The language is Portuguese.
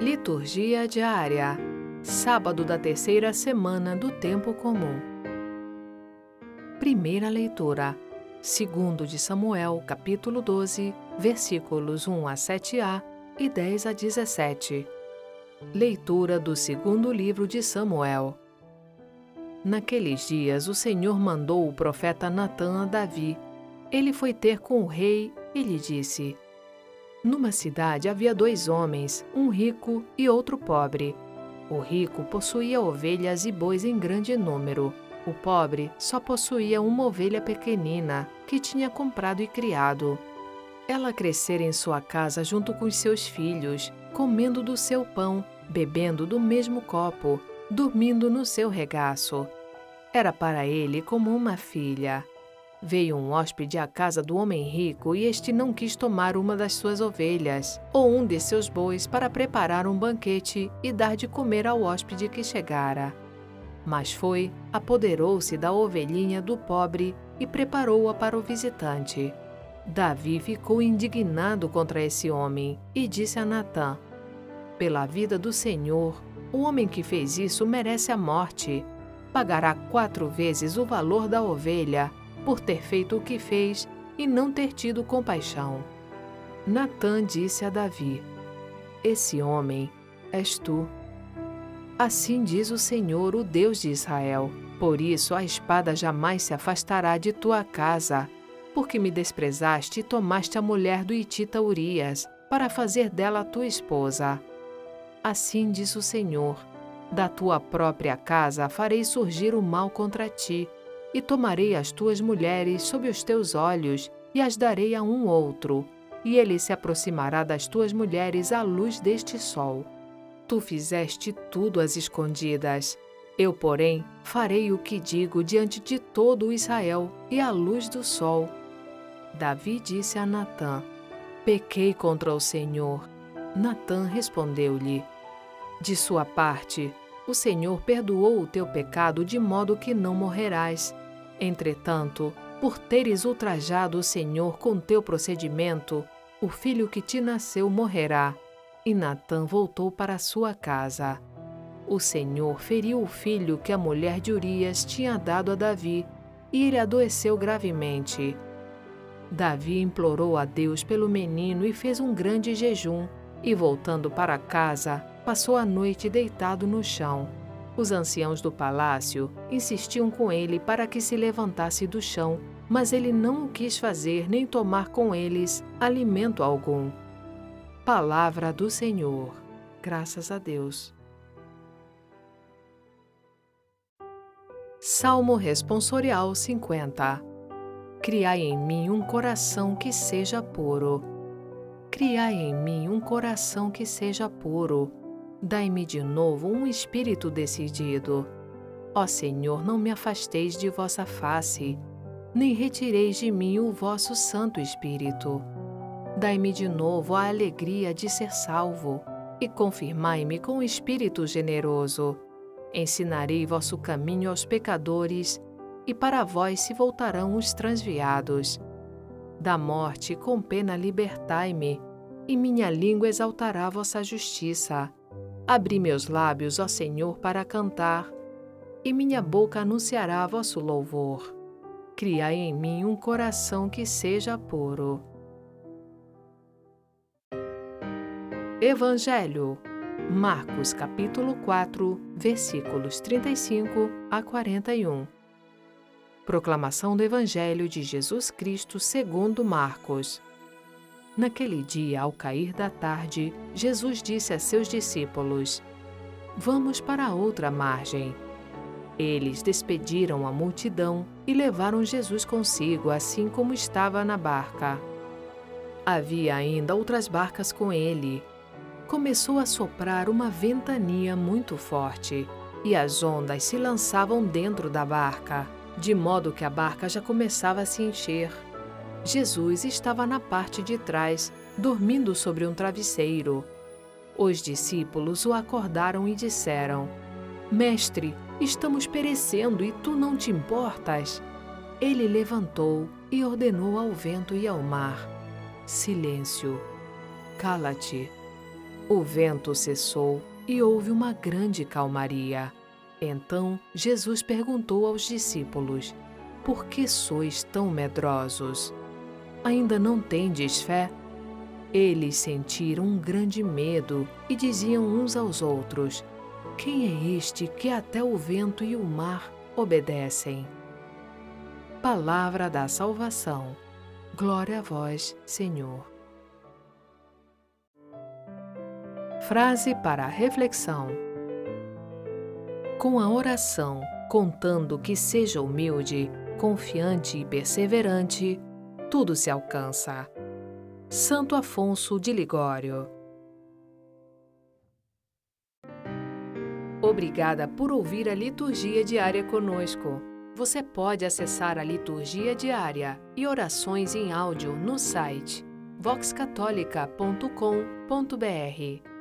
Liturgia diária. Sábado da terceira semana do tempo comum. Primeira leitura. Segundo de Samuel, capítulo 12, versículos 1 a 7a e 10 a 17. Leitura do segundo livro de Samuel. Naqueles dias o Senhor mandou o profeta Natã a Davi. Ele foi ter com o rei e lhe disse: numa cidade havia dois homens, um rico e outro pobre. O rico possuía ovelhas e bois em grande número. O pobre só possuía uma ovelha pequenina que tinha comprado e criado. Ela crescera em sua casa junto com os seus filhos, comendo do seu pão, bebendo do mesmo copo, dormindo no seu regaço. Era para ele como uma filha. Veio um hóspede à casa do homem rico e este não quis tomar uma das suas ovelhas ou um de seus bois para preparar um banquete e dar de comer ao hóspede que chegara. Mas foi, apoderou-se da ovelhinha do pobre e preparou-a para o visitante. Davi ficou indignado contra esse homem e disse a Natã: Pela vida do Senhor, o homem que fez isso merece a morte. Pagará quatro vezes o valor da ovelha por ter feito o que fez e não ter tido compaixão. Natã disse a Davi: Esse homem és tu. Assim diz o Senhor, o Deus de Israel: Por isso a espada jamais se afastará de tua casa, porque me desprezaste e tomaste a mulher do Itita Urias, para fazer dela tua esposa. Assim diz o Senhor: Da tua própria casa farei surgir o mal contra ti e tomarei as tuas mulheres sob os teus olhos e as darei a um outro, e ele se aproximará das tuas mulheres à luz deste sol. Tu fizeste tudo às escondidas. Eu, porém, farei o que digo diante de todo Israel e à luz do sol. Davi disse a Natã: Pequei contra o Senhor. Natã respondeu-lhe: De sua parte, o Senhor perdoou o teu pecado de modo que não morrerás. Entretanto, por teres ultrajado o Senhor com teu procedimento, o filho que te nasceu morrerá. E Natã voltou para sua casa. O Senhor feriu o filho que a mulher de Urias tinha dado a Davi, e ele adoeceu gravemente. Davi implorou a Deus pelo menino e fez um grande jejum, e voltando para casa, passou a noite deitado no chão. Os anciãos do palácio insistiam com ele para que se levantasse do chão, mas ele não o quis fazer nem tomar com eles alimento algum. Palavra do Senhor. Graças a Deus. Salmo Responsorial 50 Criai em mim um coração que seja puro. Criai em mim um coração que seja puro Dai-me de novo um espírito decidido. Ó Senhor, não me afasteis de vossa face, nem retireis de mim o vosso Santo Espírito. Dai-me de novo a alegria de ser salvo, e confirmai-me com espírito generoso. Ensinarei vosso caminho aos pecadores, e para vós se voltarão os transviados. Da morte com pena libertai-me, e minha língua exaltará vossa justiça. Abri meus lábios, ó Senhor, para cantar, e minha boca anunciará vosso louvor. Criai em mim um coração que seja puro. Evangelho Marcos capítulo 4, versículos 35 a 41. Proclamação do Evangelho de Jesus Cristo segundo Marcos. Naquele dia, ao cair da tarde, Jesus disse a seus discípulos: Vamos para outra margem. Eles despediram a multidão e levaram Jesus consigo, assim como estava na barca. Havia ainda outras barcas com ele. Começou a soprar uma ventania muito forte e as ondas se lançavam dentro da barca, de modo que a barca já começava a se encher. Jesus estava na parte de trás, dormindo sobre um travesseiro. Os discípulos o acordaram e disseram: Mestre, estamos perecendo e tu não te importas? Ele levantou e ordenou ao vento e ao mar: Silêncio, cala-te. O vento cessou e houve uma grande calmaria. Então Jesus perguntou aos discípulos: Por que sois tão medrosos? Ainda não tendes fé? Eles sentiram um grande medo e diziam uns aos outros: Quem é este que até o vento e o mar obedecem? Palavra da salvação. Glória a vós, Senhor. Frase para reflexão: Com a oração, contando que seja humilde, confiante e perseverante, tudo se alcança. Santo Afonso de Ligório. Obrigada por ouvir a liturgia diária conosco. Você pode acessar a liturgia diária e orações em áudio no site voxcatolica.com.br.